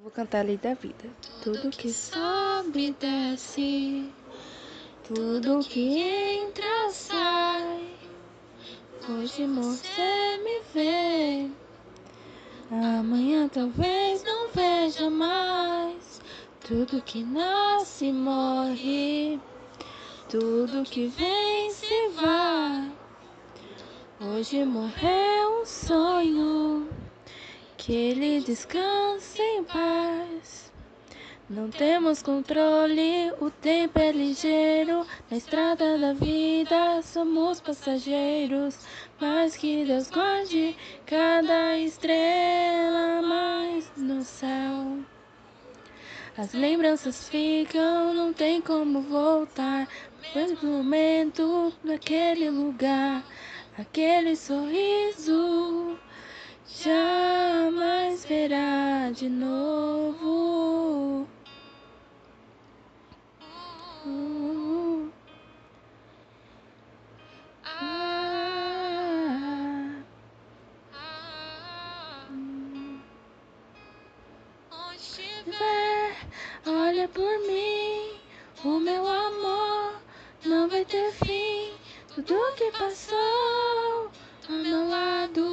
Vou cantar a lei da vida. Tudo que sobe desce, tudo que entra sai. Hoje você me vê, amanhã talvez não veja mais. Tudo que nasce morre, tudo que vem se vai. Hoje morreu um sonho que ele descanse em paz. Não temos controle, o tempo é ligeiro. Na estrada da vida somos passageiros. Mas que Deus guarde cada estrela mais no céu. As lembranças ficam, não tem como voltar. Mas no momento, naquele lugar, aquele sorriso jamais verá de novo. Onde estiver, tiver, olha por mim, o meu amor não vai ter fim. Tudo que passou ao meu lado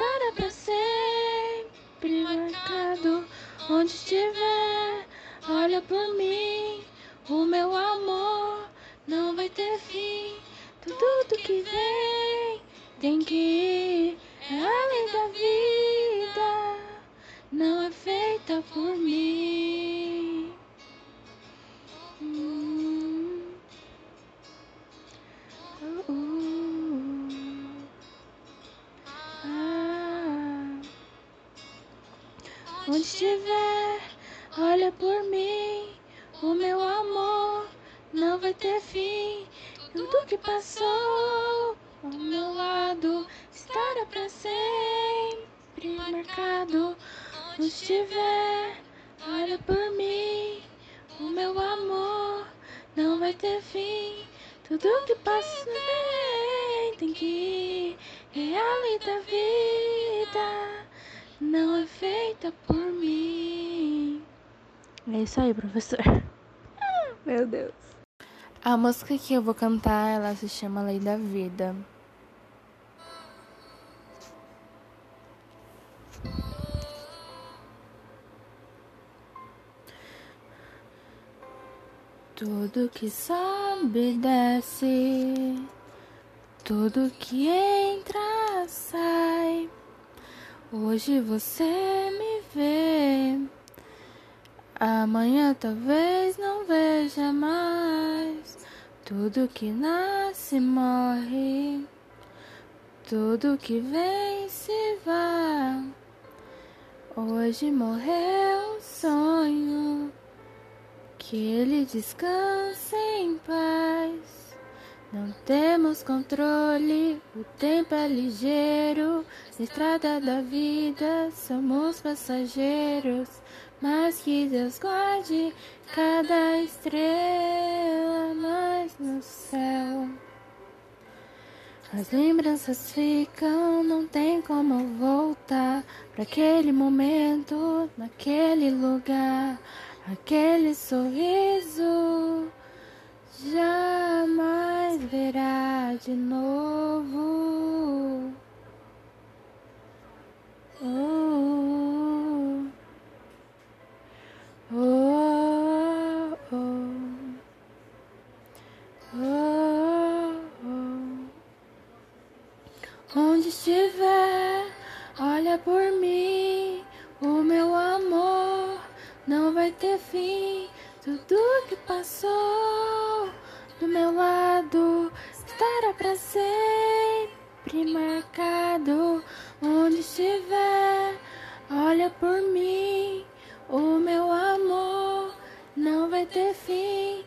estará pra sempre marcado. Onde estiver, olha por mim, o meu amor não vai ter fim. Tudo que vem tem que ir, é a lei da vida não é feita por mim. Onde estiver, olha por mim. O meu amor não vai ter fim. Tudo que passou ao meu lado estará pra sempre marcado. Onde estiver, olha por mim. O meu amor não vai ter fim. Tudo que passa bem tem que ir. É a lei da vida, não é feita por mim. É isso aí, professor. Meu Deus. A música que eu vou cantar, ela se chama Lei da Vida. Tudo que sobe desce, tudo que entra sai. Hoje você me vê, amanhã talvez não veja mais. Tudo que nasce morre, tudo que vem se vai. Hoje morreu um sonho. Que ele descanse em paz. Não temos controle, o tempo é ligeiro. Na estrada da vida somos passageiros. Mas que Deus guarde cada estrela mais no céu. As lembranças ficam, não tem como voltar para aquele momento, naquele lugar. Aquele sorriso jamais verá de novo. Oh, oh, oh. Onde estiver, olha por mim, o meu amor não vai ter fim. Tudo que passou do meu lado pra sempre marcado. Onde estiver, olha por mim. O meu amor não vai ter fim.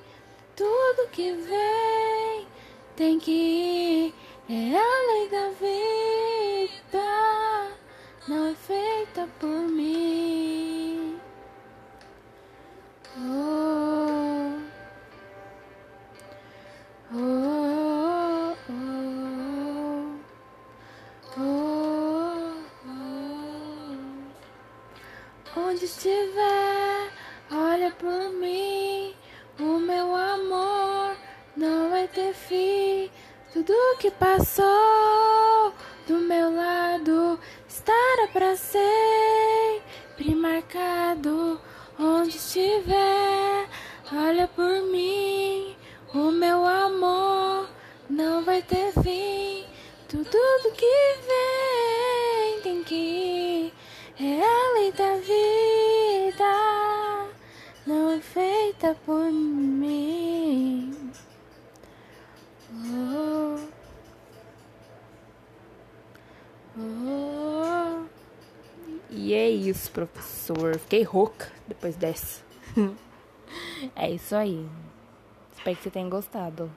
Tudo que vem tem que ir. É a lei da vida, não é feita por mim. Oh, onde estiver, olha por mim. O meu amor não vai ter fim. Tudo que passou do meu lado estará para sempre marcado. Onde estiver, olha por mim. O meu amor não vai ter fim. Tudo que vem por mim. Oh, oh. E é isso, professor. Fiquei rouca depois dessa. é isso aí. Espero que você tenha gostado.